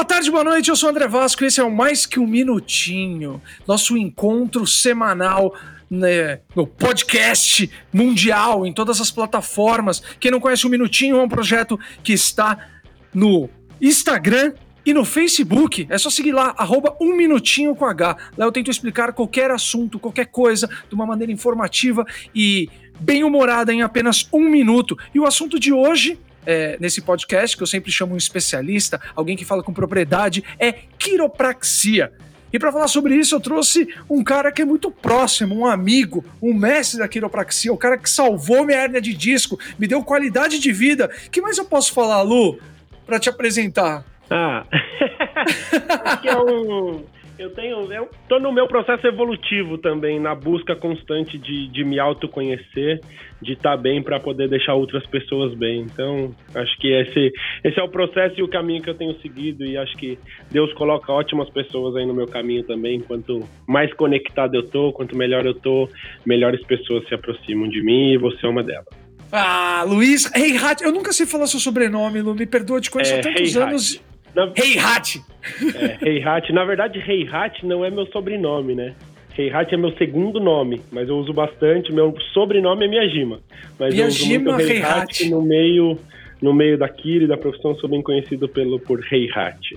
Boa tarde, boa noite. Eu sou o André Vasco e esse é o Mais Que Um Minutinho, nosso encontro semanal né, no podcast mundial, em todas as plataformas. Quem não conhece o Minutinho é um projeto que está no Instagram e no Facebook. É só seguir lá, arroba um minutinho com H. Lá eu tento explicar qualquer assunto, qualquer coisa, de uma maneira informativa e bem humorada em apenas um minuto. E o assunto de hoje é, nesse podcast, que eu sempre chamo um especialista, alguém que fala com propriedade, é quiropraxia. E para falar sobre isso, eu trouxe um cara que é muito próximo, um amigo, um mestre da quiropraxia, o cara que salvou minha hérnia de disco, me deu qualidade de vida. que mais eu posso falar, Lu, para te apresentar? Ah, que é um eu tenho. Eu tô no meu processo evolutivo também, na busca constante de, de me autoconhecer, de estar tá bem para poder deixar outras pessoas bem. Então, acho que esse, esse é o processo e o caminho que eu tenho seguido. E acho que Deus coloca ótimas pessoas aí no meu caminho também. Quanto mais conectado eu tô, quanto melhor eu tô, melhores pessoas se aproximam de mim e você é uma delas. Ah, Luiz Reihat, eu nunca sei falar seu sobrenome, Lu, me perdoa, te conheço é, há tantos anos. Na... Heihat! É, Heihat. Na verdade, Heihat não é meu sobrenome, né? Heihat é meu segundo nome, mas eu uso bastante. Meu sobrenome é Miyajima. Mas Miyajima eu uso muito Heihat no meio, no meio da Kira e da profissão, sou bem conhecido pelo, por Heihat.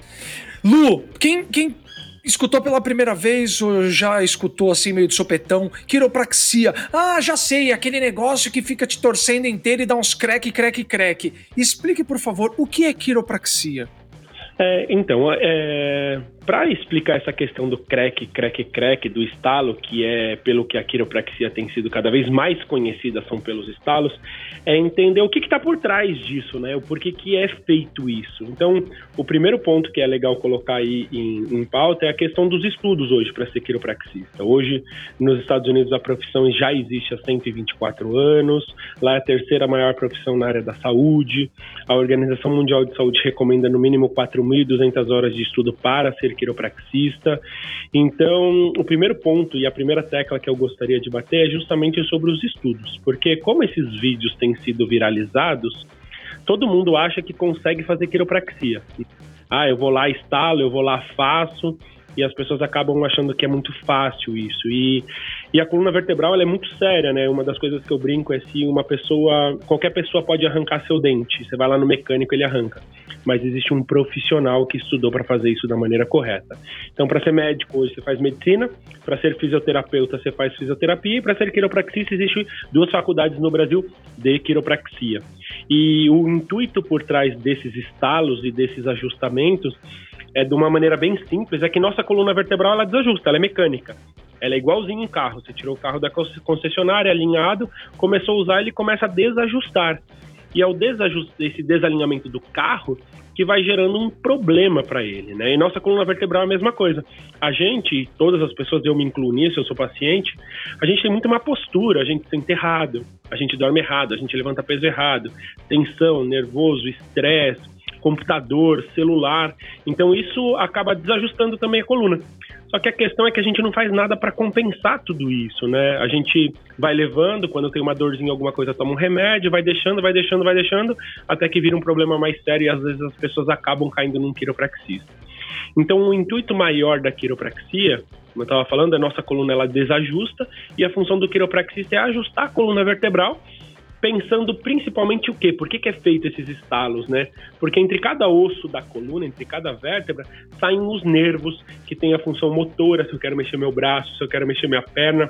Lu, quem, quem escutou pela primeira vez ou já escutou assim meio de sopetão, quiropraxia. Ah, já sei, aquele negócio que fica te torcendo inteiro e dá uns creque, creque, creque. Explique, por favor, o que é quiropraxia? É, então, é, para explicar essa questão do crack, crack, crack, do estalo, que é pelo que a quiropraxia tem sido cada vez mais conhecida, são pelos estalos, é entender o que está por trás disso, né? O porquê que é feito isso. Então, o primeiro ponto que é legal colocar aí em, em pauta é a questão dos estudos hoje para ser quiropraxista. Hoje, nos Estados Unidos, a profissão já existe há 124 anos, lá é a terceira maior profissão na área da saúde. A Organização Mundial de Saúde recomenda no mínimo 4.200 horas de estudo para ser quiropraxista. Então, o primeiro ponto e a primeira tecla que eu gostaria de bater é justamente sobre os estudos, porque como esses vídeos têm sido viralizados, todo mundo acha que consegue fazer quiropraxia. Ah, eu vou lá, instalo, eu vou lá, faço e as pessoas acabam achando que é muito fácil isso. E, e a coluna vertebral é muito séria, né? Uma das coisas que eu brinco é se uma pessoa, qualquer pessoa pode arrancar seu dente. Você vai lá no mecânico, ele arranca. Mas existe um profissional que estudou para fazer isso da maneira correta. Então, para ser médico, hoje você faz medicina, para ser fisioterapeuta, você faz fisioterapia, e para ser quiropraxista, existe duas faculdades no Brasil de quiropraxia. E o intuito por trás desses estalos e desses ajustamentos é de uma maneira bem simples, é que nossa coluna vertebral ela desajusta, ela é mecânica. Ela é igualzinho um carro. Você tirou o carro da concessionária, alinhado, começou a usar, ele começa a desajustar. E é o desajust, esse desalinhamento do carro que vai gerando um problema para ele, né? E nossa coluna vertebral é a mesma coisa. A gente, todas as pessoas, eu me incluo nisso, eu sou paciente, a gente tem muito má postura, a gente sente errado, a gente dorme errado, a gente levanta peso errado, tensão, nervoso, estresse, computador, celular. Então isso acaba desajustando também a coluna. Só que a questão é que a gente não faz nada para compensar tudo isso, né? A gente vai levando, quando tem uma dorzinha, alguma coisa, toma um remédio, vai deixando, vai deixando, vai deixando, até que vira um problema mais sério e às vezes as pessoas acabam caindo num quiropraxista. Então, o intuito maior da quiropraxia, como eu estava falando, a nossa coluna ela desajusta e a função do quiropraxista é ajustar a coluna vertebral pensando principalmente o quê? Por que, que é feito esses estalos, né? Porque entre cada osso da coluna, entre cada vértebra, saem os nervos que têm a função motora, se eu quero mexer meu braço, se eu quero mexer minha perna.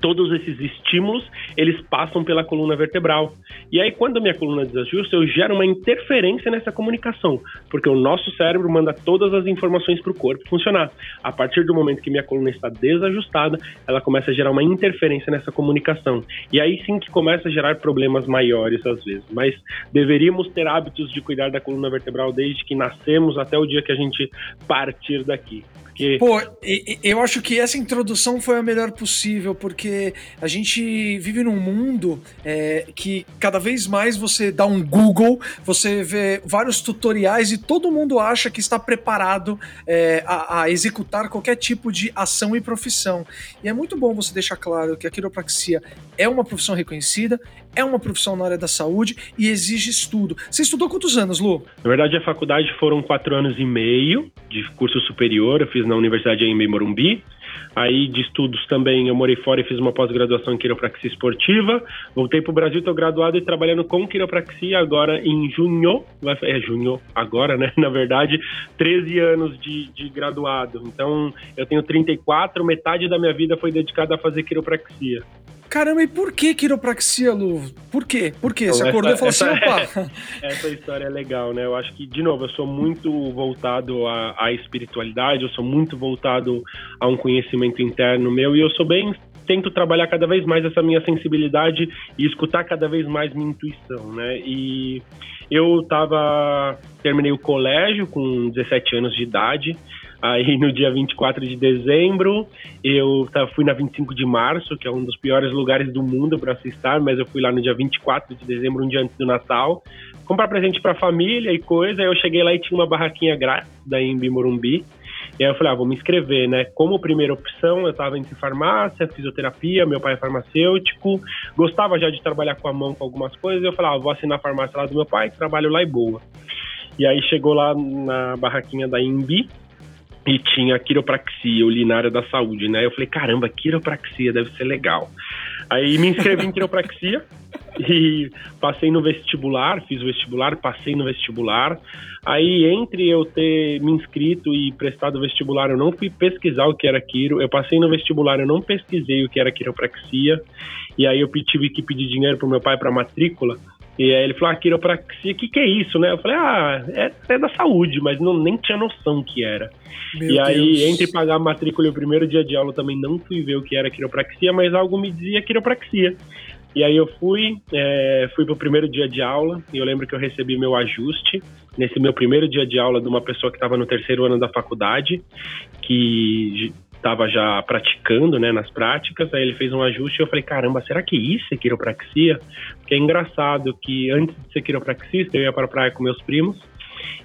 Todos esses estímulos, eles passam pela coluna vertebral. E aí, quando a minha coluna desajusta, eu gero uma interferência nessa comunicação, porque o nosso cérebro manda todas as informações para o corpo funcionar. A partir do momento que minha coluna está desajustada, ela começa a gerar uma interferência nessa comunicação. E aí sim que começa a gerar problemas maiores às vezes. Mas deveríamos ter hábitos de cuidar da coluna vertebral desde que nascemos até o dia que a gente partir daqui. Porque... Pô, eu acho que essa introdução foi a melhor possível, porque a gente vive num mundo é, que cada vez mais você dá um Google, você vê vários tutoriais e todo mundo acha que está preparado é, a, a, executar qualquer tipo de ação e profissão. E é muito bom você deixar claro que a quiropraxia é uma profissão reconhecida, é uma profissão na área da saúde e exige estudo. Você estudou quantos anos, Lu? Na verdade, a faculdade foram quatro anos e meio de curso superior. Eu fiz na Universidade em Morumbi. Aí de estudos também eu morei fora e fiz uma pós-graduação em quiropraxia esportiva. Voltei para o Brasil, estou graduado e trabalhando com quiropraxia agora em junho. É junho agora, né? Na verdade, 13 anos de, de graduado. Então eu tenho 34, metade da minha vida foi dedicada a fazer quiropraxia. Caramba, e por que quiropraxia, Lu? Por quê? Por quê? Você acordou e falou assim, opa... essa história é legal, né? Eu acho que, de novo, eu sou muito voltado à, à espiritualidade, eu sou muito voltado a um conhecimento interno meu e eu sou bem tento trabalhar cada vez mais essa minha sensibilidade e escutar cada vez mais minha intuição, né? E eu tava terminei o colégio com 17 anos de idade Aí no dia 24 de dezembro, eu fui na 25 de março, que é um dos piores lugares do mundo para se estar, mas eu fui lá no dia 24 de dezembro, um dia antes do Natal, comprar presente para a família e coisa. Aí eu cheguei lá e tinha uma barraquinha grátis da Imbi Morumbi. E aí eu falei, ah, vou me inscrever, né? Como primeira opção, eu estava entre farmácia, fisioterapia, meu pai é farmacêutico, gostava já de trabalhar com a mão com algumas coisas, eu falei, ah, vou assinar a farmácia lá do meu pai, trabalho lá e boa. E aí chegou lá na barraquinha da Imbi, e tinha quiropraxia, ulinária da saúde, né? Eu falei, caramba, quiropraxia deve ser legal. Aí me inscrevi em quiropraxia e passei no vestibular, fiz o vestibular, passei no vestibular. Aí, entre eu ter me inscrito e prestado o vestibular, eu não fui pesquisar o que era quiro. Eu passei no vestibular, eu não pesquisei o que era quiropraxia. E aí eu tive que pedir dinheiro pro meu pai para matrícula. E aí ele falou, ah, quiropraxia, o que, que é isso, né? Eu falei, ah, é, é da saúde, mas não, nem tinha noção que era. Meu e aí, Deus. entre pagar a matrícula e o primeiro dia de aula, também não fui ver o que era quiropraxia, mas algo me dizia quiropraxia. E aí eu fui, é, fui pro primeiro dia de aula, e eu lembro que eu recebi meu ajuste nesse meu primeiro dia de aula de uma pessoa que estava no terceiro ano da faculdade, que estava já praticando, né, nas práticas, aí ele fez um ajuste e eu falei, caramba, será que isso é quiropraxia? Porque é engraçado que antes de ser quiropraxista, eu ia para a praia com meus primos,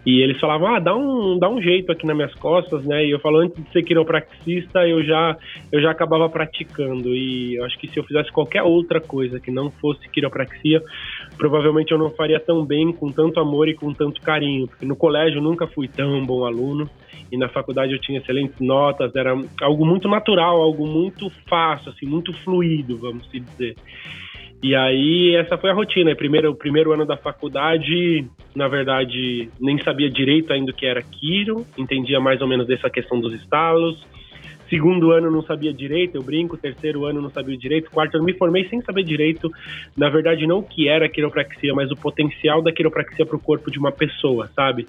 e eles falavam, ah, dá um, dá um jeito aqui nas minhas costas, né? E eu falo, antes de ser quiropraxista, eu já, eu já acabava praticando. E eu acho que se eu fizesse qualquer outra coisa que não fosse quiropraxia, provavelmente eu não faria tão bem, com tanto amor e com tanto carinho. Porque no colégio eu nunca fui tão bom aluno. E na faculdade eu tinha excelentes notas, era algo muito natural, algo muito fácil, assim, muito fluido, vamos dizer. E aí essa foi a rotina. Primeiro, o primeiro ano da faculdade, na verdade, nem sabia direito ainda o que era Kiro, entendia mais ou menos dessa questão dos estalos. Segundo ano não sabia direito, eu brinco. Terceiro ano não sabia direito. Quarto ano me formei sem saber direito, na verdade, não o que era quiropraxia, mas o potencial da quiropraxia para o corpo de uma pessoa, sabe?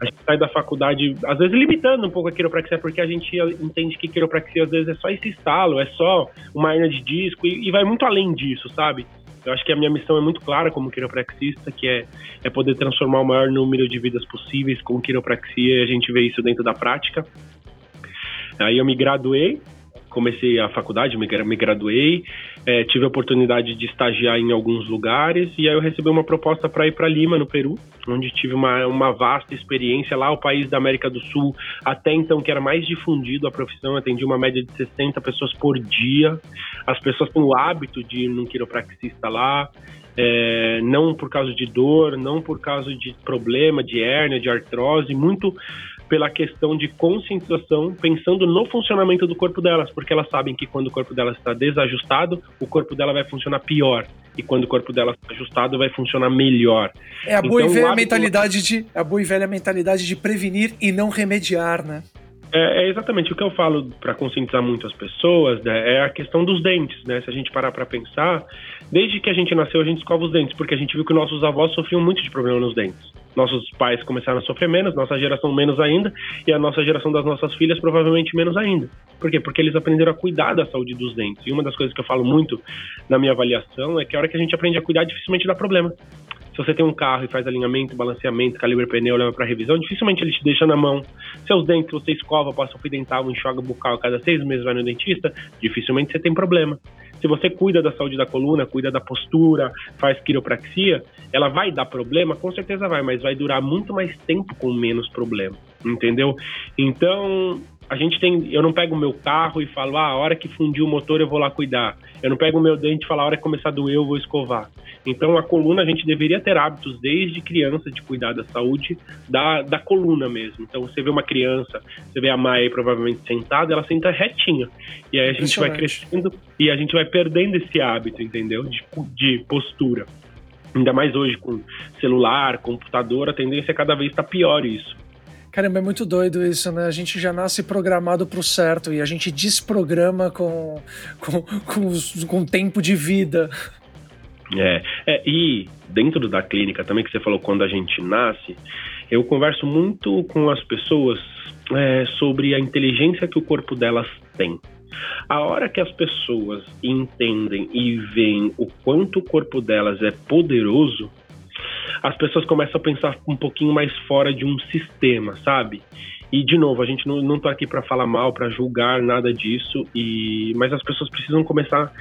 A gente sai da faculdade, às vezes limitando um pouco a quiropraxia, porque a gente entende que quiropraxia às vezes é só esse estalo, é só uma hernia de disco e, e vai muito além disso, sabe? Eu acho que a minha missão é muito clara como quiropraxista, que é, é poder transformar o maior número de vidas possíveis com quiropraxia e a gente vê isso dentro da prática. Aí eu me graduei, comecei a faculdade, me, graduei, é, tive a oportunidade de estagiar em alguns lugares e aí eu recebi uma proposta para ir para Lima, no Peru, onde tive uma, uma vasta experiência lá, o país da América do Sul, até então que era mais difundido a profissão, atendi uma média de 60 pessoas por dia. As pessoas têm o hábito de ir num quiropraxista lá, é, não por causa de dor, não por causa de problema, de hérnia, de artrose, muito pela questão de conscientização, pensando no funcionamento do corpo delas, porque elas sabem que quando o corpo delas está desajustado, o corpo dela vai funcionar pior. E quando o corpo dela está ajustado, vai funcionar melhor. É a boa então, e velha hábito... mentalidade de a boa e velha mentalidade de prevenir e não remediar, né? É, é, exatamente o que eu falo para conscientizar muito as pessoas, né, é a questão dos dentes, né? Se a gente parar para pensar, desde que a gente nasceu a gente escova os dentes, porque a gente viu que nossos avós sofriam muito de problema nos dentes. Nossos pais começaram a sofrer menos, nossa geração menos ainda, e a nossa geração das nossas filhas provavelmente menos ainda. Por quê? Porque eles aprenderam a cuidar da saúde dos dentes. E uma das coisas que eu falo muito na minha avaliação é que a hora que a gente aprende a cuidar, dificilmente dá problema. Se você tem um carro e faz alinhamento, balanceamento, calibre pneu, leva para revisão, dificilmente ele te deixa na mão. Seus dentes, você escova, passa o fio dental, enxuga bucal cada seis meses, vai no dentista, dificilmente você tem problema. Se você cuida da saúde da coluna, cuida da postura, faz quiropraxia, ela vai dar problema? Com certeza vai, mas vai durar muito mais tempo com menos problema, entendeu? Então, a gente tem. Eu não pego o meu carro e falo, ah, a hora que fundir o motor eu vou lá cuidar. Eu não pego o meu dente e falo, a hora que começar a doer eu vou escovar. Então a coluna a gente deveria ter hábitos desde criança de cuidar da saúde da, da coluna mesmo. Então você vê uma criança, você vê a Maia provavelmente sentada, ela senta retinha. E aí a gente vai crescendo e a gente vai perdendo esse hábito, entendeu? De, de postura. Ainda mais hoje com celular, computador, a tendência é cada vez estar tá pior isso. Caramba, é muito doido isso, né? A gente já nasce programado pro certo e a gente desprograma com, com, com, com tempo de vida. É, é, e dentro da clínica também, que você falou quando a gente nasce, eu converso muito com as pessoas é, sobre a inteligência que o corpo delas tem. A hora que as pessoas entendem e veem o quanto o corpo delas é poderoso, as pessoas começam a pensar um pouquinho mais fora de um sistema, sabe? E de novo, a gente não, não tá aqui para falar mal, para julgar nada disso, e mas as pessoas precisam começar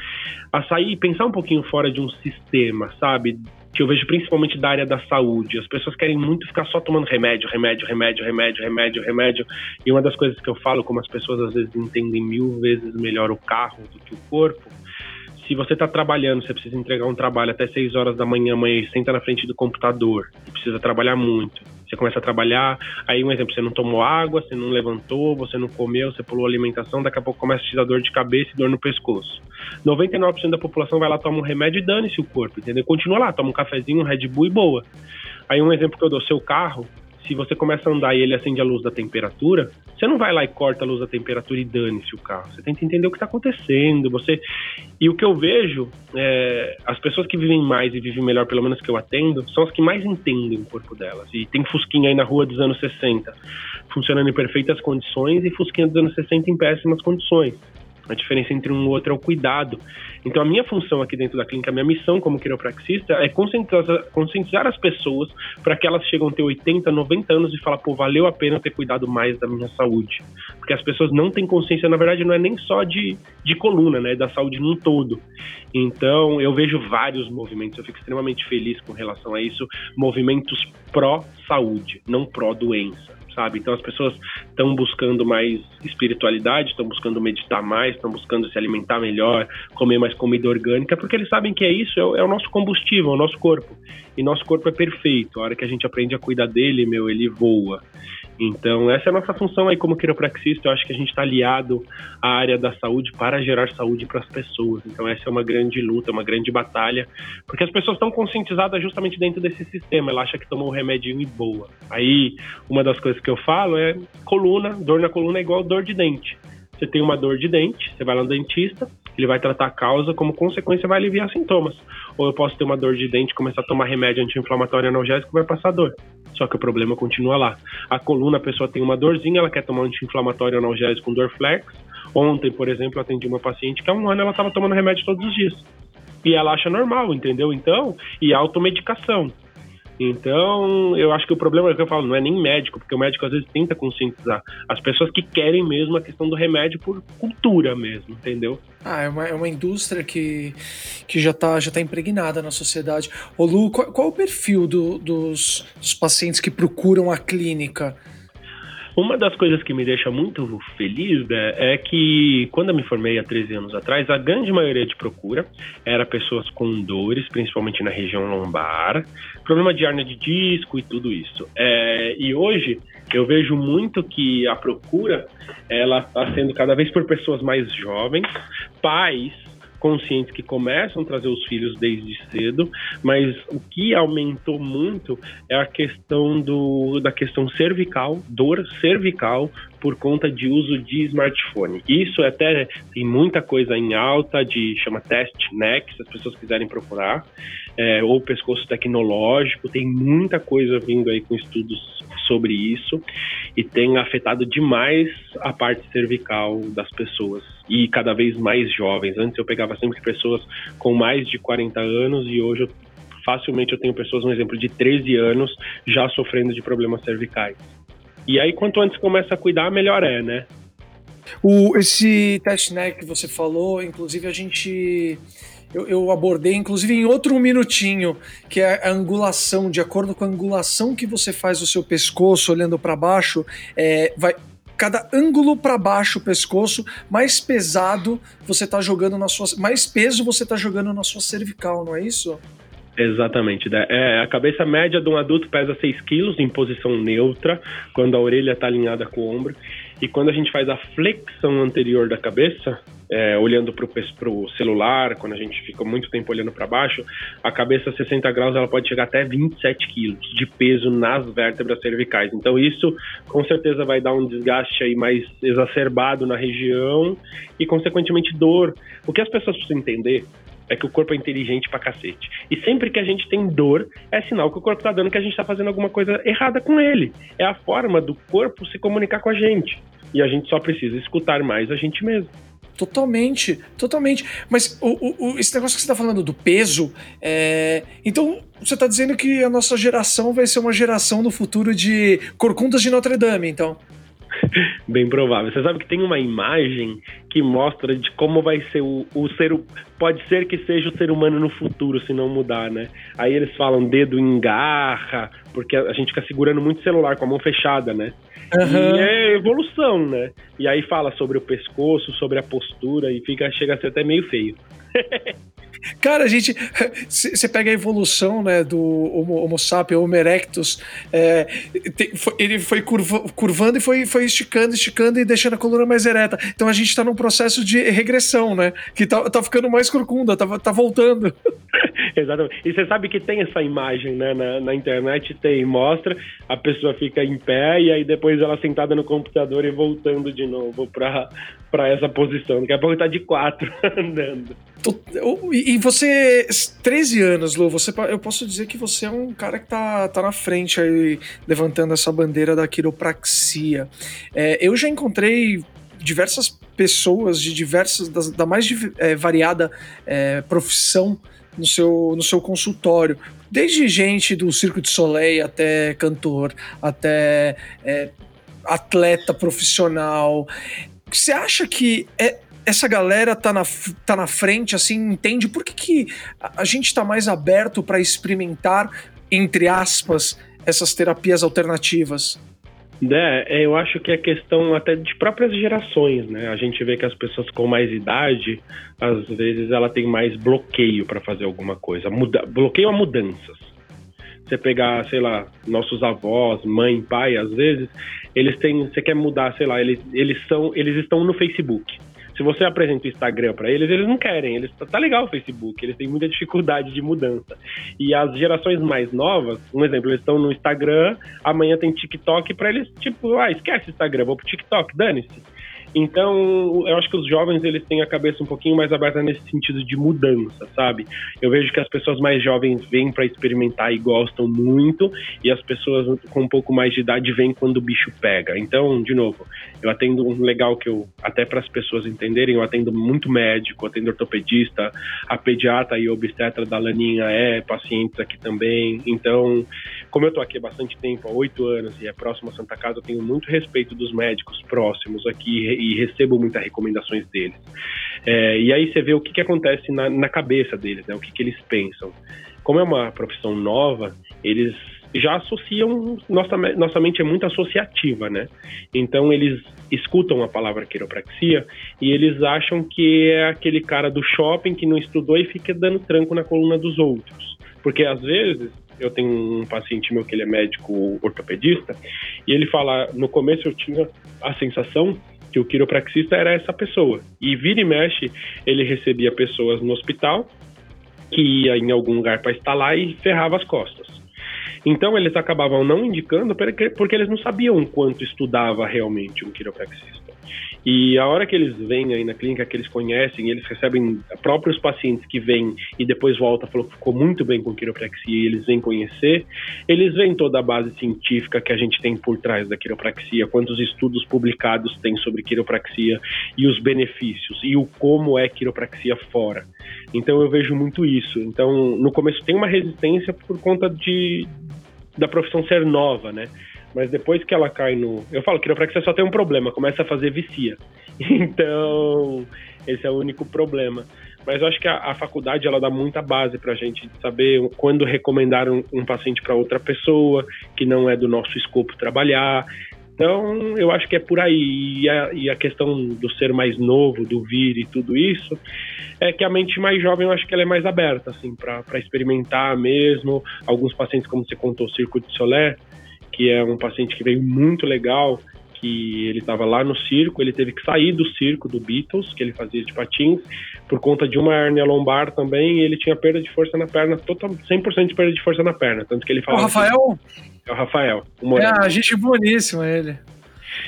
a sair e pensar um pouquinho fora de um sistema, sabe? Que eu vejo principalmente da área da saúde. As pessoas querem muito ficar só tomando remédio, remédio, remédio, remédio, remédio, remédio. E uma das coisas que eu falo, como as pessoas às vezes entendem mil vezes melhor o carro do que o corpo, se você está trabalhando, você precisa entregar um trabalho até 6 horas da manhã, amanhã, senta na frente do computador e precisa trabalhar muito. Você começa a trabalhar, aí um exemplo, você não tomou água, você não levantou, você não comeu, você pulou alimentação, daqui a pouco começa a te dar dor de cabeça e dor no pescoço. 99% da população vai lá, toma um remédio e dane-se o corpo, entendeu? Continua lá, toma um cafezinho, um Red Bull e boa. Aí um exemplo que eu dou, seu carro, se você começa a andar e ele acende a luz da temperatura, você não vai lá e corta a luz da temperatura e dane-se o carro. Você tenta entender o que está acontecendo. Você e o que eu vejo, é, as pessoas que vivem mais e vivem melhor, pelo menos que eu atendo, são as que mais entendem o corpo delas. E tem Fusquinha aí na rua dos anos 60, funcionando em perfeitas condições, e Fusquinha dos anos 60 em péssimas condições. A diferença entre um e outro é o cuidado. Então, a minha função aqui dentro da clínica, a minha missão como quiropraxista é conscientizar, conscientizar as pessoas para que elas chegam a ter 80, 90 anos e falar, pô, valeu a pena ter cuidado mais da minha saúde. Porque as pessoas não têm consciência, na verdade, não é nem só de, de coluna, né, da saúde num todo. Então, eu vejo vários movimentos, eu fico extremamente feliz com relação a isso, movimentos pró-saúde, não pró-doença sabe? Então as pessoas estão buscando mais espiritualidade, estão buscando meditar mais, estão buscando se alimentar melhor, comer mais comida orgânica, porque eles sabem que é isso, é o, é o nosso combustível, é o nosso corpo. E nosso corpo é perfeito. A hora que a gente aprende a cuidar dele, meu, ele voa. Então, essa é a nossa função aí como quiropraxista. Eu acho que a gente está aliado à área da saúde para gerar saúde para as pessoas. Então, essa é uma grande luta, uma grande batalha, porque as pessoas estão conscientizadas justamente dentro desse sistema. Ela acha que tomou um remédio e boa. Aí, uma das coisas que eu falo é coluna, dor na coluna é igual dor de dente. Você tem uma dor de dente, você vai lá no dentista, ele vai tratar a causa, como consequência vai aliviar sintomas. Ou eu posso ter uma dor de dente, começar a tomar remédio anti-inflamatório analgésico, vai passar dor. Só que o problema continua lá. A coluna, a pessoa tem uma dorzinha, ela quer tomar anti-inflamatório analgésico com Dorflex. Ontem, por exemplo, atendi uma paciente que há um ano ela estava tomando remédio todos os dias. E ela acha normal, entendeu? Então, e automedicação. Então, eu acho que o problema é que eu falo, não é nem médico, porque o médico às vezes tenta conscientizar as pessoas que querem mesmo a questão do remédio por cultura mesmo, entendeu? Ah, é uma, é uma indústria que, que já está já tá impregnada na sociedade. Ô Lu, qual, qual o perfil do, dos, dos pacientes que procuram a clínica? Uma das coisas que me deixa muito feliz né, é que quando eu me formei há 13 anos atrás, a grande maioria de procura era pessoas com dores, principalmente na região lombar, problema de hernia de disco e tudo isso. É, e hoje eu vejo muito que a procura ela está sendo cada vez por pessoas mais jovens, pais conscientes que começam a trazer os filhos desde cedo, mas o que aumentou muito é a questão do, da questão cervical, dor cervical por conta de uso de smartphone. Isso é até tem muita coisa em alta de chama test neck, se as pessoas quiserem procurar, é, ou pescoço tecnológico, tem muita coisa vindo aí com estudos sobre isso e tem afetado demais a parte cervical das pessoas e cada vez mais jovens. Antes eu pegava sempre pessoas com mais de 40 anos e hoje eu facilmente eu tenho pessoas, um exemplo, de 13 anos já sofrendo de problemas cervicais. E aí, quanto antes começa a cuidar, melhor é, né? O, esse teste né, que você falou, inclusive a gente. Eu, eu, abordei, inclusive, em outro minutinho, que é a angulação. De acordo com a angulação que você faz do seu pescoço, olhando para baixo, é, vai, cada ângulo para baixo o pescoço, mais pesado você tá jogando na sua. Mais peso você tá jogando na sua cervical, não é isso? Exatamente. Né? É, a cabeça média de um adulto pesa 6 quilos em posição neutra, quando a orelha está alinhada com o ombro. E quando a gente faz a flexão anterior da cabeça, é, olhando para o celular, quando a gente fica muito tempo olhando para baixo, a cabeça a 60 graus ela pode chegar até 27 quilos de peso nas vértebras cervicais. Então isso com certeza vai dar um desgaste aí mais exacerbado na região e consequentemente dor. O que as pessoas precisam entender é que o corpo é inteligente pra cacete. E sempre que a gente tem dor, é sinal que o corpo tá dando que a gente tá fazendo alguma coisa errada com ele. É a forma do corpo se comunicar com a gente. E a gente só precisa escutar mais a gente mesmo. Totalmente, totalmente. Mas o, o, esse negócio que você está falando do peso, é... então você está dizendo que a nossa geração vai ser uma geração no futuro de corcundas de Notre Dame, então? Bem provável. Você sabe que tem uma imagem que mostra de como vai ser o, o ser. Pode ser que seja o ser humano no futuro, se não mudar, né? Aí eles falam dedo em garra, porque a gente fica segurando muito celular com a mão fechada, né? Uhum. E é evolução, né? E aí fala sobre o pescoço, sobre a postura, e fica, chega a ser até meio feio. Cara, a gente. Você pega a evolução né, do Homo, Homo sapiens, Homo erectus. É, foi, ele foi curva, curvando e foi, foi esticando, esticando e deixando a coluna mais ereta. Então a gente está num processo de regressão, né? Que tá, tá ficando mais corcunda, tá, tá voltando. Exatamente. E você sabe que tem essa imagem né, na, na internet, tem, mostra, a pessoa fica em pé e aí depois ela sentada no computador e voltando de novo para para essa posição. Daqui a pouco tá de quatro andando. E você, 13 anos, Lu, você, eu posso dizer que você é um cara que tá, tá na frente aí, levantando essa bandeira da quiropraxia. É, eu já encontrei diversas pessoas de diversas, da, da mais é, variada é, profissão no seu, no seu consultório. Desde gente do Circo de Soleil até cantor, até é, atleta profissional. Você acha que é, essa galera tá na, tá na frente, assim, entende por que, que a gente está mais aberto para experimentar, entre aspas, essas terapias alternativas? É, eu acho que é questão até de próprias gerações, né? A gente vê que as pessoas com mais idade, às vezes ela tem mais bloqueio para fazer alguma coisa, muda, bloqueio a mudanças. Você pegar, sei lá, nossos avós, mãe, pai, às vezes, eles têm, você quer mudar, sei lá, eles, eles são, eles estão no Facebook. Se você apresenta o Instagram para eles, eles não querem. Eles tá legal o Facebook, eles têm muita dificuldade de mudança. E as gerações mais novas, um exemplo, eles estão no Instagram, amanhã tem TikTok para eles, tipo, ah, esquece o Instagram, vou pro TikTok, dane-se. Então, eu acho que os jovens eles têm a cabeça um pouquinho mais aberta nesse sentido de mudança, sabe? Eu vejo que as pessoas mais jovens vêm para experimentar e gostam muito, e as pessoas com um pouco mais de idade vêm quando o bicho pega. Então, de novo, eu atendo um legal que eu, até para as pessoas entenderem, eu atendo muito médico, atendo ortopedista, a pediatra e obstetra da Laninha é pacientes aqui também. Então, como eu tô aqui há bastante tempo, há oito anos, e é próximo a Santa Casa, eu tenho muito respeito dos médicos próximos aqui e recebo muitas recomendações deles. É, e aí você vê o que, que acontece na, na cabeça deles, né? O que, que eles pensam. Como é uma profissão nova, eles já associam. Nossa, nossa mente é muito associativa, né? Então eles escutam a palavra quiropraxia e eles acham que é aquele cara do shopping que não estudou e fica dando tranco na coluna dos outros. Porque às vezes eu tenho um paciente meu que ele é médico ortopedista e ele fala: no começo eu tinha a sensação que o quiropraxista era essa pessoa. E vira e mexe, ele recebia pessoas no hospital que ia em algum lugar para instalar e ferrava as costas. Então eles acabavam não indicando porque, porque eles não sabiam quanto estudava realmente um quiropraxista. E a hora que eles vêm aí na clínica, que eles conhecem, eles recebem próprios pacientes que vêm e depois volta falou que ficou muito bem com quiropraxia e eles vêm conhecer, eles veem toda a base científica que a gente tem por trás da quiropraxia, quantos estudos publicados tem sobre quiropraxia e os benefícios e o como é quiropraxia fora. Então eu vejo muito isso. Então no começo tem uma resistência por conta de da profissão ser nova, né? Mas depois que ela cai no. Eu falo, quiropraxia só tem um problema, começa a fazer vicia. Então, esse é o único problema. Mas eu acho que a, a faculdade ela dá muita base para a gente saber quando recomendar um, um paciente para outra pessoa que não é do nosso escopo trabalhar. Então, eu acho que é por aí. E a, e a, questão do ser mais novo, do vir e tudo isso, é que a mente mais jovem, eu acho que ela é mais aberta, assim, para experimentar mesmo. Alguns pacientes, como você contou, o Circo de Solé, que é um paciente que veio muito legal, que ele estava lá no circo, ele teve que sair do circo do Beatles, que ele fazia de patins, por conta de uma hernia lombar também, e ele tinha perda de força na perna, total, 100% de perda de força na perna, tanto que ele falava... O Rafael? Que, é o Rafael, o É, a gente boníssima ele.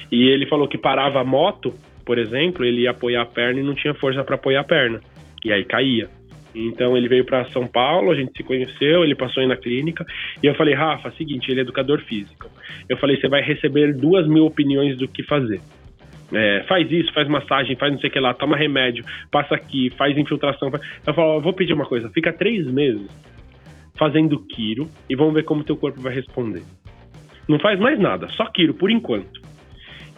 E ele falou que parava a moto, por exemplo, ele ia apoiar a perna e não tinha força para apoiar a perna, e aí caía. Então ele veio para São Paulo, a gente se conheceu, ele passou aí na clínica e eu falei, Rafa, seguinte, ele é educador físico. Eu falei, você vai receber duas mil opiniões do que fazer. É, faz isso, faz massagem, faz não sei o que lá, toma remédio, passa aqui, faz infiltração. Eu falo, vou pedir uma coisa, fica três meses fazendo quiro e vamos ver como teu corpo vai responder. Não faz mais nada, só quiro por enquanto.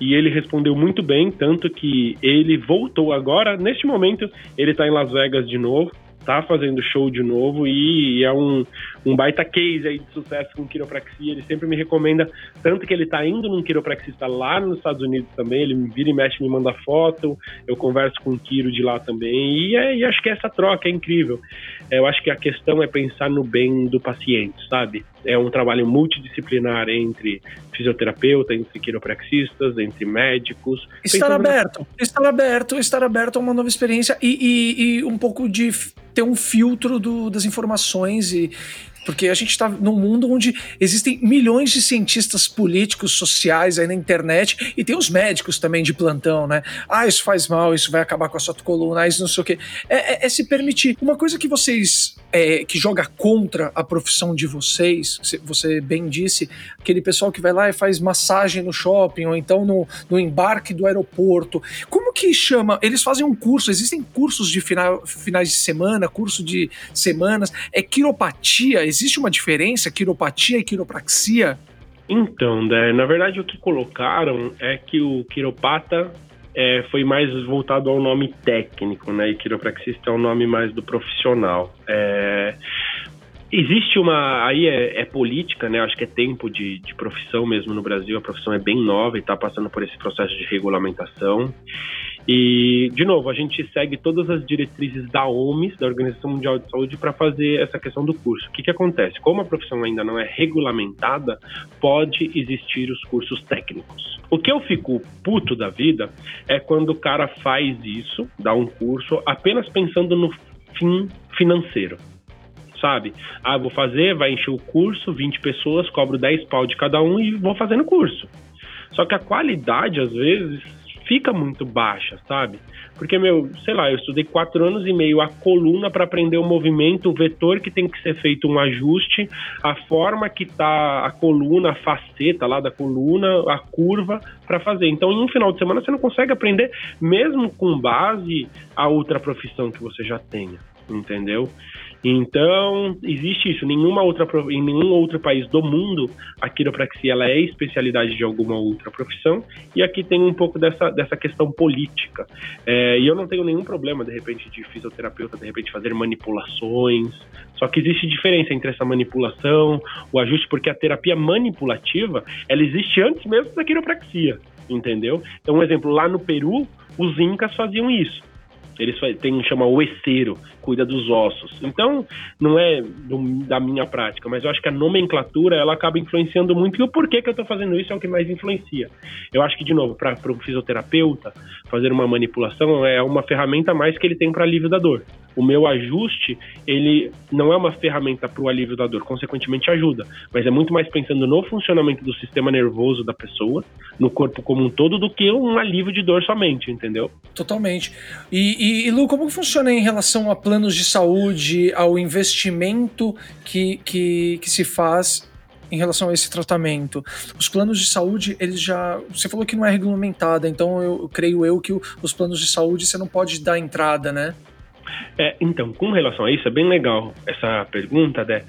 E ele respondeu muito bem, tanto que ele voltou agora, neste momento, ele tá em Las Vegas de novo tá fazendo show de novo e é um, um baita case aí de sucesso com quiropraxia. Ele sempre me recomenda, tanto que ele tá indo num quiropraxista lá nos Estados Unidos também, ele me vira e mexe, me manda foto, eu converso com o Quiro de lá também, e, é, e acho que essa troca é incrível. É, eu acho que a questão é pensar no bem do paciente, sabe? É um trabalho multidisciplinar entre fisioterapeuta, entre quiropraxistas, entre médicos. Estar aberto, na... estar aberto, estar aberto a uma nova experiência e, e, e um pouco de ter um filtro do, das informações e, porque a gente está num mundo onde existem milhões de cientistas políticos, sociais aí na internet, e tem os médicos também de plantão, né? Ah, isso faz mal, isso vai acabar com a sua coluna, isso não sei o quê. É, é, é se permitir. Uma coisa que vocês. É, que joga contra a profissão de vocês, você bem disse, aquele pessoal que vai lá e faz massagem no shopping, ou então no, no embarque do aeroporto. Como que chama? Eles fazem um curso, existem cursos de final, finais de semana, curso de semanas, é quiropatia, existe uma diferença, quiropatia e quiropraxia? Então, né, na verdade o que colocaram é que o quiropata é, foi mais voltado ao nome técnico, né? E quiropraxista é o nome mais do profissional. É, Existe uma. Aí é, é, política, né? Acho que é tempo de, de profissão mesmo no Brasil. A profissão é bem nova e está passando por esse processo de regulamentação. E, de novo, a gente segue todas as diretrizes da OMS, da Organização Mundial de Saúde, para fazer essa questão do curso. O que, que acontece? Como a profissão ainda não é regulamentada, pode existir os cursos técnicos. O que eu fico puto da vida é quando o cara faz isso, dá um curso, apenas pensando no fim financeiro sabe? Ah, vou fazer, vai encher o curso, 20 pessoas, cobro 10 pau de cada um e vou fazendo o curso. Só que a qualidade, às vezes, fica muito baixa, sabe? Porque, meu, sei lá, eu estudei quatro anos e meio a coluna para aprender o movimento, o vetor que tem que ser feito um ajuste, a forma que tá a coluna, a faceta lá da coluna, a curva para fazer. Então, em um final de semana você não consegue aprender, mesmo com base a outra profissão que você já tenha, entendeu? Então, existe isso. Nenhuma outra, em nenhum outro país do mundo a quiropraxia ela é especialidade de alguma outra profissão. E aqui tem um pouco dessa, dessa questão política. É, e eu não tenho nenhum problema, de repente, de fisioterapeuta, de repente, fazer manipulações. Só que existe diferença entre essa manipulação, o ajuste, porque a terapia manipulativa ela existe antes mesmo da quiropraxia. Entendeu? Então, um exemplo, lá no Peru, os incas faziam isso. Eles têm chama oeceiro, cuida dos ossos. Então, não é do, da minha prática, mas eu acho que a nomenclatura ela acaba influenciando muito. E o porquê que eu estou fazendo isso é o que mais influencia. Eu acho que, de novo, para o fisioterapeuta, fazer uma manipulação é uma ferramenta mais que ele tem para alívio da dor. o meu ajuste, ele não é uma ferramenta para o alívio da dor, consequentemente ajuda, mas é muito mais pensando no funcionamento do sistema nervoso da pessoa, no corpo como um todo, do que um alívio de dor somente, entendeu? Totalmente. E, e, e Lu, como funciona em relação a planos de saúde, ao investimento que, que, que se faz em relação a esse tratamento. Os planos de saúde, eles já. Você falou que não é regulamentada, então eu, eu creio eu que o, os planos de saúde você não pode dar entrada, né? É, então, com relação a isso, é bem legal essa pergunta, né?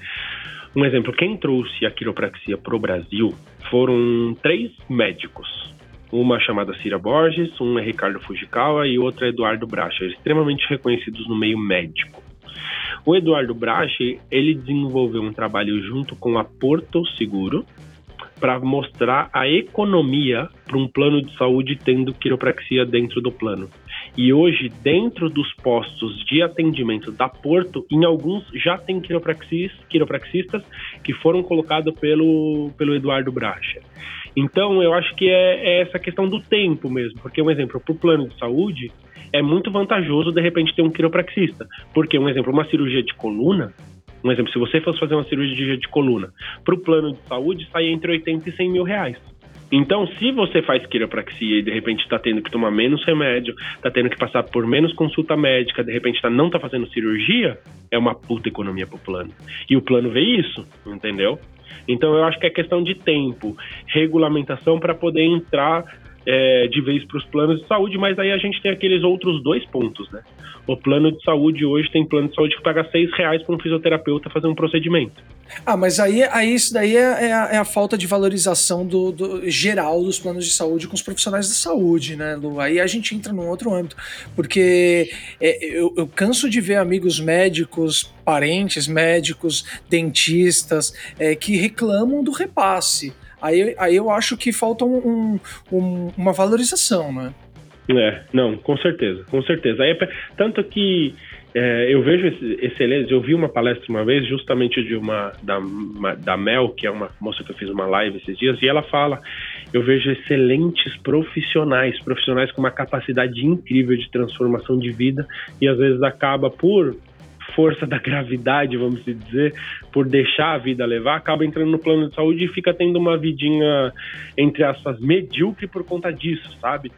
Um exemplo, quem trouxe a quiropraxia para o Brasil foram três médicos. Uma chamada Cira Borges, um é Ricardo Fujikawa e outro é Eduardo Bracha, extremamente reconhecidos no meio médico. O Eduardo Brache, ele desenvolveu um trabalho junto com a Porto Seguro para mostrar a economia para um plano de saúde tendo quiropraxia dentro do plano. E hoje, dentro dos postos de atendimento da Porto, em alguns já tem quiropraxis, quiropraxistas que foram colocados pelo, pelo Eduardo Bracha. Então, eu acho que é, é essa questão do tempo mesmo, porque, um exemplo, para o plano de saúde, é muito vantajoso de repente ter um quiropraxista. Porque, um exemplo, uma cirurgia de coluna, um exemplo, se você fosse fazer uma cirurgia de coluna, para o plano de saúde sai entre 80 e 100 mil reais. Então, se você faz quiropraxia e de repente está tendo que tomar menos remédio, está tendo que passar por menos consulta médica, de repente tá, não está fazendo cirurgia, é uma puta economia para o plano. E o plano vê isso, entendeu? Então, eu acho que é questão de tempo, regulamentação para poder entrar é, de vez para os planos de saúde, mas aí a gente tem aqueles outros dois pontos, né? O plano de saúde hoje tem plano de saúde que paga seis reais para um fisioterapeuta fazer um procedimento. Ah, mas aí, aí isso daí é, é, a, é a, falta de valorização do, do, geral dos planos de saúde com os profissionais da saúde, né, Lu? Aí a gente entra num outro âmbito, porque é, eu, eu canso de ver amigos médicos, parentes médicos, dentistas, é, que reclamam do repasse. Aí, aí eu acho que falta um, um, uma valorização, né? É, não, com certeza, com certeza. Aí, tanto que é, eu vejo excelentes. Eu vi uma palestra uma vez, justamente de uma da, da Mel, que é uma moça que eu fiz uma live esses dias, e ela fala: eu vejo excelentes profissionais, profissionais com uma capacidade incrível de transformação de vida, e às vezes acaba por força da gravidade, vamos dizer, por deixar a vida levar, acaba entrando no plano de saúde e fica tendo uma vidinha, entre aspas, medíocre por conta disso, sabe?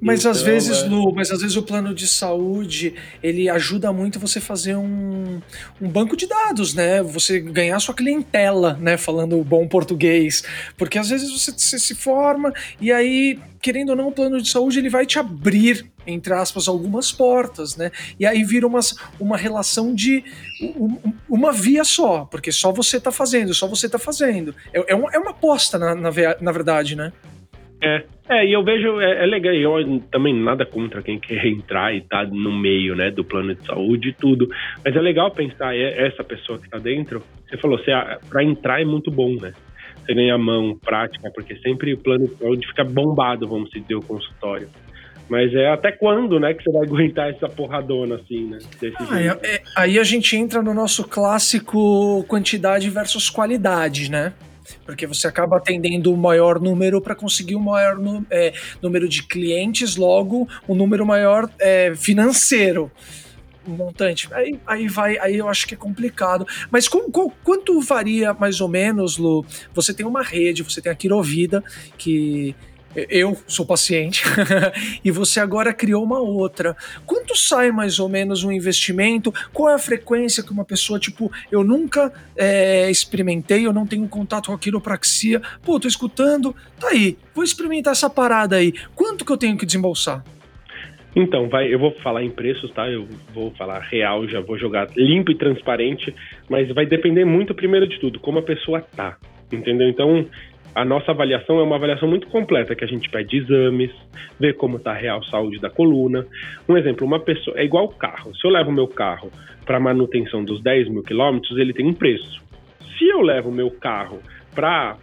Mas então, às vezes, é... Lu, mas às vezes o plano de saúde ele ajuda muito você fazer um, um banco de dados, né? Você ganhar sua clientela, né? Falando bom português. Porque às vezes você, você se forma e aí, querendo ou não, o plano de saúde ele vai te abrir, entre aspas, algumas portas, né? E aí vira uma, uma relação de uma via só, porque só você tá fazendo, só você tá fazendo. É, é, uma, é uma aposta, na, na, na verdade, né? É, é, e eu vejo, é, é legal, eu também nada contra quem quer entrar e tá no meio, né, do plano de saúde e tudo, mas é legal pensar, é, essa pessoa que tá dentro, você falou, você, pra entrar é muito bom, né, você ganha mão, prática, porque sempre o plano de saúde fica bombado, vamos dizer, o consultório. Mas é até quando, né, que você vai aguentar essa porradona assim, né? Ah, é, é, aí a gente entra no nosso clássico quantidade versus qualidade, né? porque você acaba atendendo o maior número para conseguir o maior é, número de clientes, logo o um número maior é, financeiro montante. Aí, aí vai, aí eu acho que é complicado. Mas com, com, quanto varia mais ou menos, Lu? Você tem uma rede, você tem a Quirovida, que eu sou paciente, e você agora criou uma outra. Quanto sai mais ou menos um investimento? Qual é a frequência que uma pessoa, tipo, eu nunca é, experimentei, eu não tenho contato com a quiropraxia, pô, tô escutando, tá aí, vou experimentar essa parada aí. Quanto que eu tenho que desembolsar? Então, vai, eu vou falar em preços, tá? Eu vou falar real, já vou jogar limpo e transparente, mas vai depender muito, primeiro de tudo, como a pessoa tá. Entendeu? Então, a nossa avaliação é uma avaliação muito completa, que a gente pede exames, vê como está a real saúde da coluna. Um exemplo, uma pessoa. É igual o carro. Se eu levo meu carro para manutenção dos 10 mil quilômetros, ele tem um preço. Se eu levo meu carro para.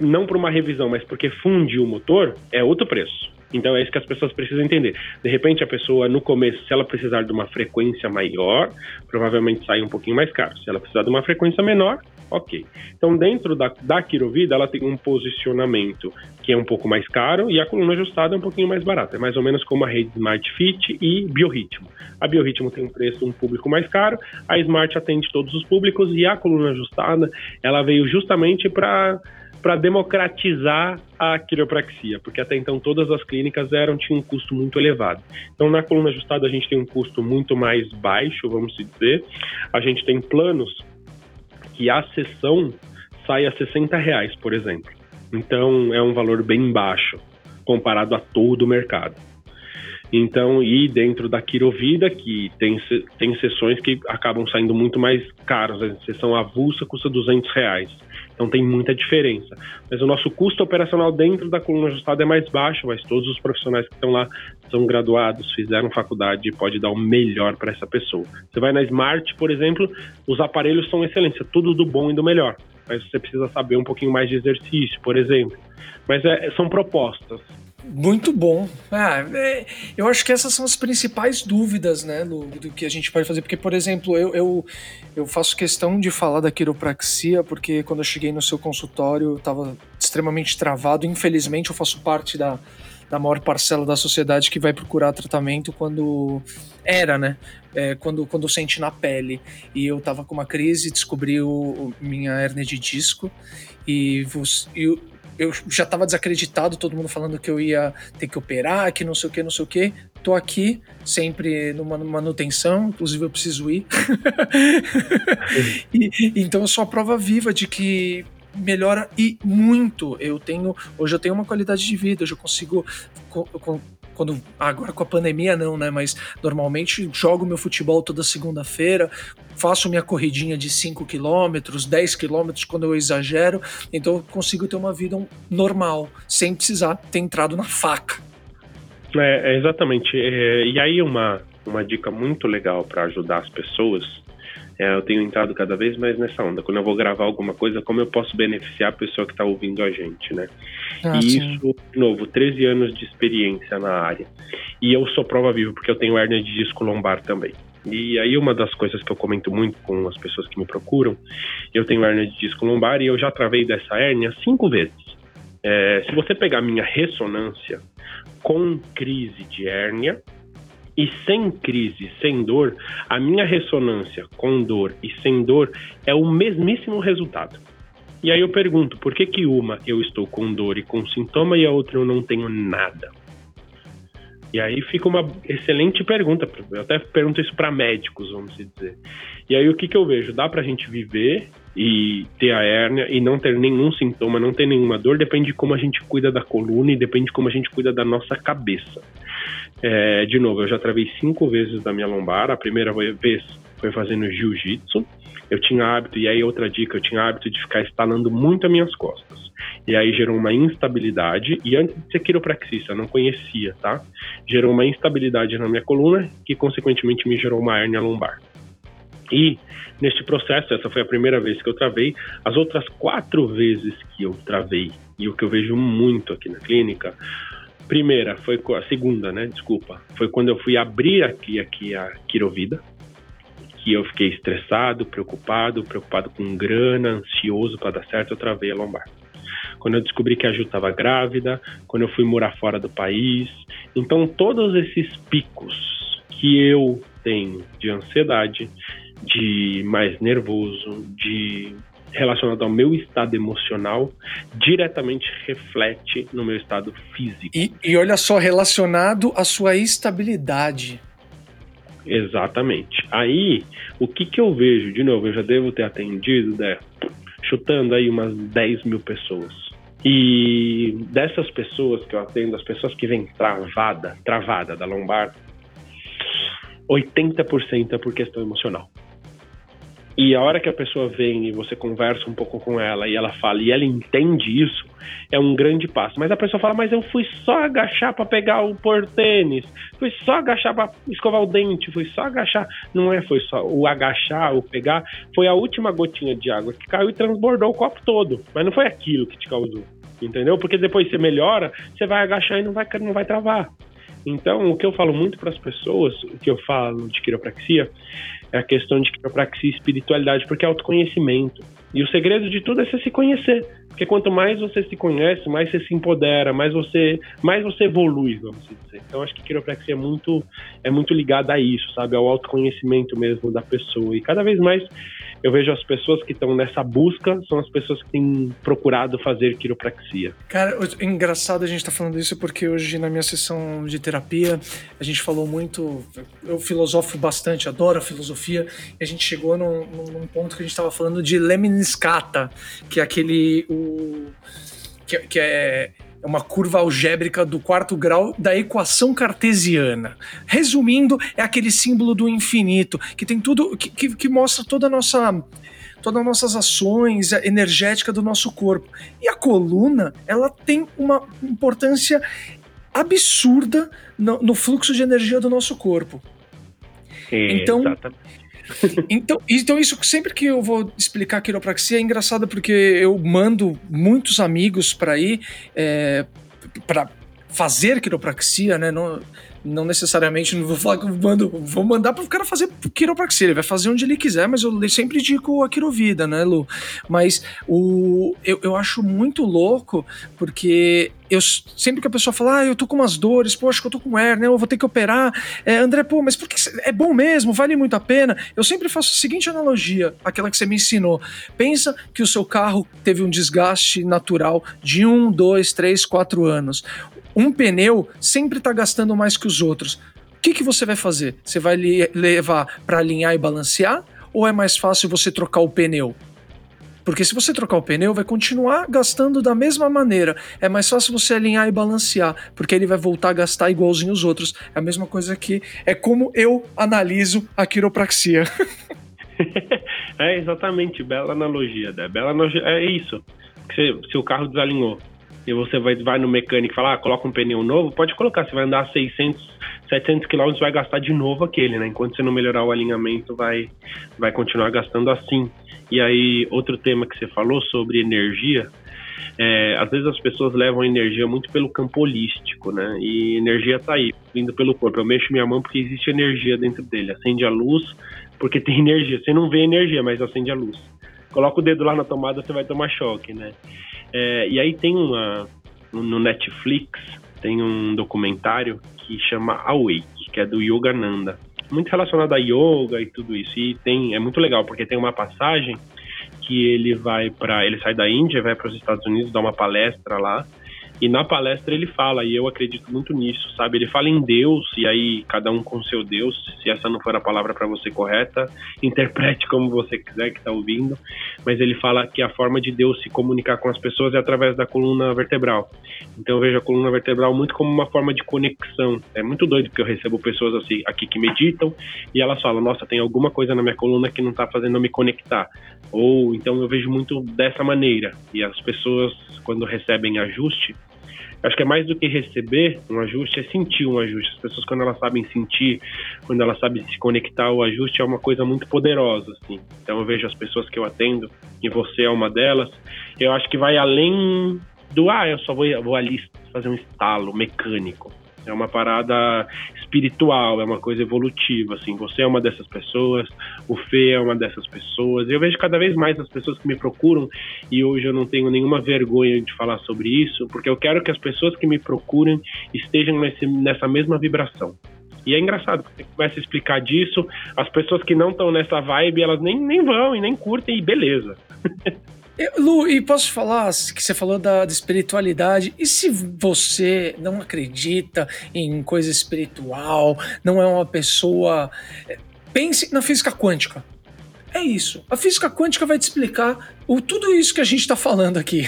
Não para uma revisão, mas porque funde o motor, é outro preço. Então é isso que as pessoas precisam entender. De repente, a pessoa, no começo, se ela precisar de uma frequência maior, provavelmente sai um pouquinho mais caro. Se ela precisar de uma frequência menor, Ok. Então, dentro da, da Quirovida, ela tem um posicionamento que é um pouco mais caro e a coluna ajustada é um pouquinho mais barata. É mais ou menos como a rede Smart Fit e Biorritmo. A Biorritmo tem um preço um público mais caro, a Smart atende todos os públicos e a coluna ajustada, ela veio justamente para para democratizar a quiropraxia, porque até então todas as clínicas eram tinham um custo muito elevado. Então na coluna ajustada a gente tem um custo muito mais baixo, vamos dizer. A gente tem planos que a sessão sai a 60 reais, por exemplo. Então é um valor bem baixo comparado a todo o mercado. Então, e dentro da Quirovida, que tem, tem sessões que acabam saindo muito mais caras, a sessão avulsa custa 200 reais. Então tem muita diferença. Mas o nosso custo operacional dentro da coluna ajustada é mais baixo, mas todos os profissionais que estão lá são graduados, fizeram faculdade e pode dar o melhor para essa pessoa. Você vai na Smart, por exemplo, os aparelhos são excelentes, é tudo do bom e do melhor. Mas você precisa saber um pouquinho mais de exercício, por exemplo. Mas é, são propostas. Muito bom. Ah, é, eu acho que essas são as principais dúvidas, né, do, do, que a gente pode fazer. Porque, por exemplo, eu, eu, eu, faço questão de falar da quiropraxia, porque quando eu cheguei no seu consultório eu estava extremamente travado. Infelizmente, eu faço parte da, da maior parcela da sociedade que vai procurar tratamento quando era, né? É, quando, quando sente na pele. E eu tava com uma crise, descobri o, o minha hernia de disco e, e eu já estava desacreditado, todo mundo falando que eu ia ter que operar, que não sei o que, não sei o que. Tô aqui, sempre numa manutenção, inclusive eu preciso ir. e, então eu sou a prova viva de que melhora e muito. Eu tenho, hoje eu tenho uma qualidade de vida, hoje eu consigo quando agora com a pandemia não, né? Mas normalmente jogo meu futebol toda segunda-feira, faço minha corridinha de 5 quilômetros, 10 quilômetros quando eu exagero, então eu consigo ter uma vida normal, sem precisar ter entrado na faca. É, é exatamente. É, e aí uma, uma dica muito legal para ajudar as pessoas é, eu tenho entrado cada vez mais nessa onda. Quando eu vou gravar alguma coisa, como eu posso beneficiar a pessoa que está ouvindo a gente, né? Ah, e sim. isso, de novo, 13 anos de experiência na área. E eu sou prova viva, porque eu tenho hérnia de disco lombar também. E aí uma das coisas que eu comento muito com as pessoas que me procuram, eu tenho hérnia de disco lombar e eu já travei dessa hérnia cinco vezes. É, se você pegar minha ressonância com crise de hérnia, e sem crise, sem dor, a minha ressonância com dor e sem dor é o mesmíssimo resultado. E aí eu pergunto, por que que uma eu estou com dor e com sintoma e a outra eu não tenho nada? E aí fica uma excelente pergunta. Eu até pergunto isso para médicos, vamos dizer. E aí o que, que eu vejo? Dá para a gente viver e ter a hérnia e não ter nenhum sintoma, não ter nenhuma dor, depende de como a gente cuida da coluna e depende de como a gente cuida da nossa cabeça. É, de novo, eu já travei cinco vezes da minha lombar. A primeira vez foi fazendo jiu-jitsu. Eu tinha hábito, e aí outra dica, eu tinha hábito de ficar estalando muito as minhas costas. E aí gerou uma instabilidade, e antes de ser quiropraxista, eu não conhecia, tá? Gerou uma instabilidade na minha coluna, que consequentemente me gerou uma hérnia lombar. E neste processo, essa foi a primeira vez que eu travei. As outras quatro vezes que eu travei, e o que eu vejo muito aqui na clínica, primeira foi a segunda, né? Desculpa, foi quando eu fui abrir aqui aqui a Quirovida, que eu fiquei estressado, preocupado, preocupado com grana, ansioso para dar certo, eu travei a lombar. Quando eu descobri que a Ju estava grávida, quando eu fui morar fora do país, então todos esses picos que eu tenho de ansiedade, de mais nervoso, de relacionado ao meu estado emocional, diretamente reflete no meu estado físico. E, e olha só, relacionado à sua estabilidade. Exatamente. Aí, o que, que eu vejo? De novo, eu já devo ter atendido, né, chutando aí umas 10 mil pessoas. E dessas pessoas que eu atendo, as pessoas que vêm travada, travada da lombar, 80% é por questão emocional. E a hora que a pessoa vem e você conversa um pouco com ela e ela fala e ela entende isso, é um grande passo. Mas a pessoa fala, mas eu fui só agachar para pegar o portênis, fui só agachar para escovar o dente, fui só agachar. Não é, foi só o agachar, o pegar, foi a última gotinha de água que caiu e transbordou o copo todo. Mas não foi aquilo que te causou, entendeu? Porque depois você melhora, você vai agachar e não vai, não vai travar. Então, o que eu falo muito para as pessoas, o que eu falo de quiropraxia, é a questão de quiropraxia e espiritualidade, porque é autoconhecimento. E o segredo de tudo é você se conhecer. Porque quanto mais você se conhece, mais você se empodera, mais você, mais você evolui, vamos dizer. Então acho que quiropraxia é muito, é muito ligada a isso, sabe? Ao autoconhecimento mesmo da pessoa. E cada vez mais eu vejo as pessoas que estão nessa busca são as pessoas que têm procurado fazer quiropraxia. Cara, é engraçado a gente estar tá falando isso porque hoje na minha sessão de terapia a gente falou muito, eu filosofo bastante, adoro a filosofia, e a gente chegou num, num ponto que a gente estava falando de Lemniscata, que é aquele o que, que é é uma curva algébrica do quarto grau da equação cartesiana. Resumindo, é aquele símbolo do infinito que tem tudo que, que, que mostra toda a nossa todas as nossas ações energética do nosso corpo. E a coluna, ela tem uma importância absurda no, no fluxo de energia do nosso corpo. Então, então, então, isso sempre que eu vou explicar quiropraxia é engraçado porque eu mando muitos amigos para ir é, para fazer quiropraxia, né? Não, não necessariamente não vou falar que mando, vou mandar para o cara fazer quiropraxia, ele vai fazer onde ele quiser, mas eu sempre indico a quirovida, né, Lu? Mas o, eu, eu acho muito louco porque eu sempre que a pessoa fala, ah, eu tô com umas dores, acho que eu tô com hérnia, eu vou ter que operar. É, André, pô, mas por que é bom mesmo? Vale muito a pena? Eu sempre faço a seguinte analogia, aquela que você me ensinou. Pensa que o seu carro teve um desgaste natural de um, dois, três, quatro anos um pneu sempre está gastando mais que os outros. O que, que você vai fazer? Você vai levar para alinhar e balancear? Ou é mais fácil você trocar o pneu? Porque se você trocar o pneu, vai continuar gastando da mesma maneira. É mais fácil você alinhar e balancear, porque ele vai voltar a gastar igualzinho os outros. É a mesma coisa que é como eu analiso a quiropraxia. é exatamente, bela analogia, né? Bela analogia, é isso. Se, se o carro desalinhou, e você vai, vai no mecânico e fala, ah, coloca um pneu novo, pode colocar, você vai andar 600, 700 km, vai gastar de novo aquele, né? Enquanto você não melhorar o alinhamento, vai, vai continuar gastando assim. E aí, outro tema que você falou sobre energia, é, às vezes as pessoas levam energia muito pelo campo holístico, né? E energia tá aí, vindo pelo corpo. Eu mexo minha mão porque existe energia dentro dele. Acende a luz porque tem energia. Você não vê energia, mas acende a luz. Coloca o dedo lá na tomada, você vai tomar choque, né? É, e aí tem uma. No Netflix, tem um documentário que chama Awake, que é do Yogananda. Muito relacionado a yoga e tudo isso. E tem, é muito legal, porque tem uma passagem que ele vai para. Ele sai da Índia, vai para os Estados Unidos, dá uma palestra lá. E na palestra ele fala, e eu acredito muito nisso, sabe? Ele fala em Deus, e aí cada um com seu Deus, se essa não for a palavra para você correta, interprete como você quiser que está ouvindo. Mas ele fala que a forma de Deus se comunicar com as pessoas é através da coluna vertebral. Então eu vejo a coluna vertebral muito como uma forma de conexão. É muito doido porque eu recebo pessoas assim aqui que meditam e elas falam: Nossa, tem alguma coisa na minha coluna que não está fazendo eu me conectar. Ou então eu vejo muito dessa maneira. E as pessoas, quando recebem ajuste, acho que é mais do que receber um ajuste, é sentir um ajuste. As pessoas, quando elas sabem sentir, quando elas sabem se conectar ao ajuste, é uma coisa muito poderosa, assim. Então eu vejo as pessoas que eu atendo, e você é uma delas, eu acho que vai além do, ah, eu só vou, vou ali fazer um estalo mecânico. É uma parada espiritual, é uma coisa evolutiva, assim. Você é uma dessas pessoas, o Fê é uma dessas pessoas. Eu vejo cada vez mais as pessoas que me procuram e hoje eu não tenho nenhuma vergonha de falar sobre isso, porque eu quero que as pessoas que me procuram estejam nesse, nessa mesma vibração. E é engraçado, porque você começa a explicar disso, as pessoas que não estão nessa vibe, elas nem, nem vão e nem curtem, e beleza. Lu, e posso falar que você falou da, da, espiritualidade, e se você não acredita em coisa espiritual, não é uma pessoa. É, pense na física quântica. É isso. A física quântica vai te explicar o, tudo isso que a gente está falando aqui.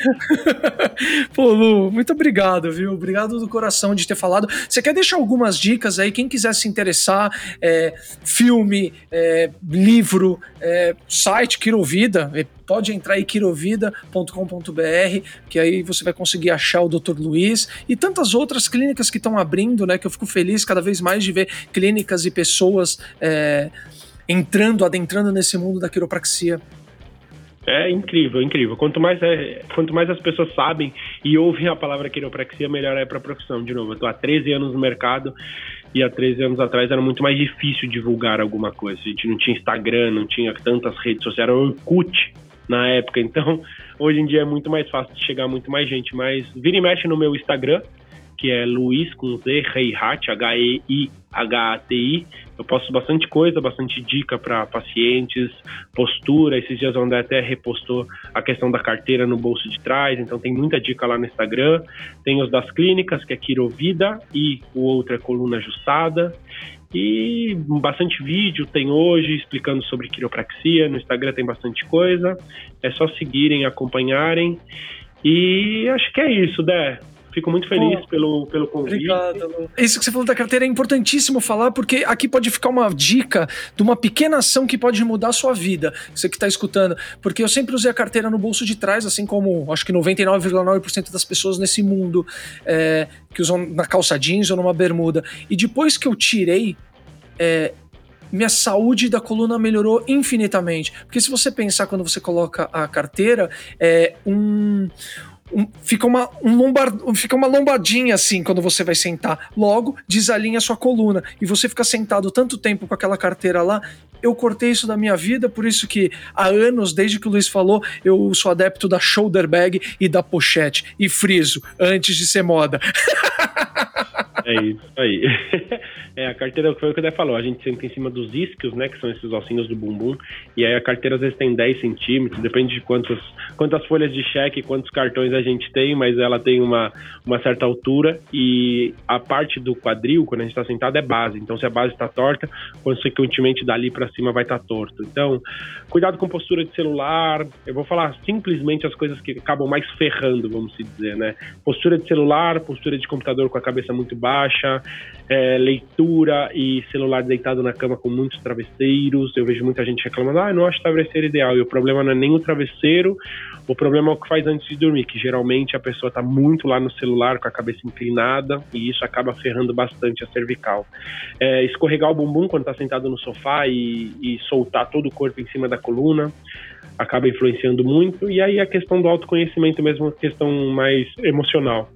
Pô, Lu, muito obrigado, viu? Obrigado do coração de ter falado. Você quer deixar algumas dicas aí? Quem quiser se interessar, é, filme, é, livro, é, site Quirovida, é, pode entrar em quirovida.com.br, que aí você vai conseguir achar o Dr. Luiz e tantas outras clínicas que estão abrindo, né? Que eu fico feliz cada vez mais de ver clínicas e pessoas é, entrando, adentrando nesse mundo da quiropraxia. É incrível, incrível. Quanto mais, é, quanto mais as pessoas sabem e ouvem a palavra quiropraxia, melhor é para a profissão. De novo, eu estou há 13 anos no mercado e há 13 anos atrás era muito mais difícil divulgar alguma coisa. A gente não tinha Instagram, não tinha tantas redes sociais, era o Orkut na época. Então, hoje em dia é muito mais fácil de chegar muito mais gente. Mas vira e mexe no meu Instagram, que é Luiz com Z, Reihat, H-E-I-H-A-T-I. Eu posto bastante coisa, bastante dica para pacientes, postura. Esses dias o André até repostou a questão da carteira no bolso de trás, então tem muita dica lá no Instagram. Tem os das clínicas, que é Quirovida, e o outro é Coluna Ajustada. E bastante vídeo tem hoje explicando sobre quiropraxia. No Instagram tem bastante coisa. É só seguirem, acompanharem. E acho que é isso, Dé. Fico muito feliz Pô, pelo, pelo convite. Obrigado. Isso que você falou da carteira é importantíssimo falar, porque aqui pode ficar uma dica de uma pequena ação que pode mudar a sua vida. Você que está escutando. Porque eu sempre usei a carteira no bolso de trás, assim como acho que 99,9% das pessoas nesse mundo é, que usam na calça jeans ou numa bermuda. E depois que eu tirei, é, minha saúde da coluna melhorou infinitamente. Porque se você pensar quando você coloca a carteira, é um um, fica, uma, um lombar, fica uma lombadinha assim quando você vai sentar. Logo, desalinha sua coluna. E você fica sentado tanto tempo com aquela carteira lá. Eu cortei isso da minha vida, por isso que há anos, desde que o Luiz falou, eu sou adepto da shoulder bag e da pochete. E friso, antes de ser moda. É isso aí. É, a carteira foi o que o Dé falou, a gente senta em cima dos isquios, né, que são esses ossinhos do bumbum, e aí a carteira às vezes tem 10 centímetros, depende de quantos, quantas folhas de cheque, quantos cartões a gente tem, mas ela tem uma, uma certa altura, e a parte do quadril, quando a gente está sentado, é base, então se a base está torta, consequentemente dali para cima vai estar tá torto. Então, cuidado com postura de celular, eu vou falar simplesmente as coisas que acabam mais ferrando, vamos dizer, né, postura de celular, postura de computador com a cabeça muito baixa, é, leitura e celular deitado na cama com muitos travesseiros. Eu vejo muita gente reclamando, ah, não acho travesseiro ideal. E o problema não é nem o travesseiro, o problema é o que faz antes de dormir, que geralmente a pessoa está muito lá no celular com a cabeça inclinada e isso acaba ferrando bastante a cervical. É, escorregar o bumbum quando está sentado no sofá e, e soltar todo o corpo em cima da coluna acaba influenciando muito. E aí a questão do autoconhecimento mesmo, a questão mais emocional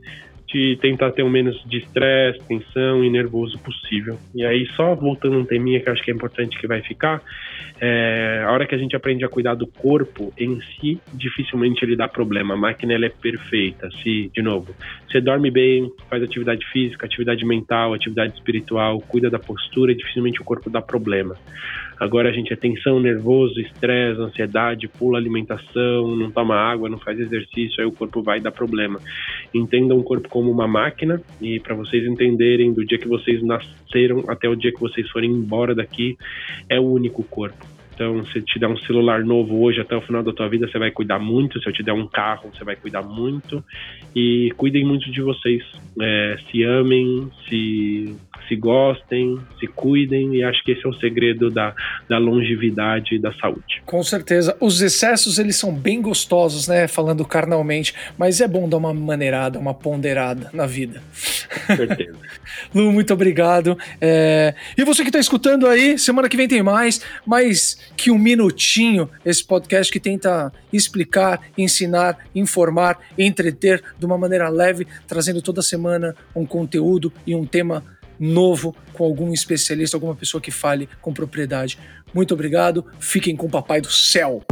de tentar ter o menos de estresse, tensão e nervoso possível. E aí, só voltando um teminha que eu acho que é importante que vai ficar, é, a hora que a gente aprende a cuidar do corpo em si, dificilmente ele dá problema. A máquina ela é perfeita. Se, de novo, você dorme bem, faz atividade física, atividade mental, atividade espiritual, cuida da postura, dificilmente o corpo dá problema. Agora a gente é tensão, nervoso, estresse, ansiedade, pula alimentação, não toma água, não faz exercício, aí o corpo vai dar problema. Entendam o corpo como uma máquina e para vocês entenderem do dia que vocês nasceram até o dia que vocês forem embora daqui, é o único corpo. Então, se eu te der um celular novo hoje até o final da tua vida, você vai cuidar muito. Se eu te der um carro, você vai cuidar muito. E cuidem muito de vocês. É, se amem, se se gostem, se cuidem, e acho que esse é o segredo da, da longevidade e da saúde. Com certeza. Os excessos, eles são bem gostosos, né? Falando carnalmente, mas é bom dar uma maneirada, uma ponderada na vida. Com certeza. Lu, muito obrigado. É... E você que está escutando aí, semana que vem tem mais, mais que um minutinho, esse podcast que tenta explicar, ensinar, informar, entreter de uma maneira leve, trazendo toda semana um conteúdo e um tema novo com algum especialista, alguma pessoa que fale com propriedade. Muito obrigado, fiquem com o Papai do Céu!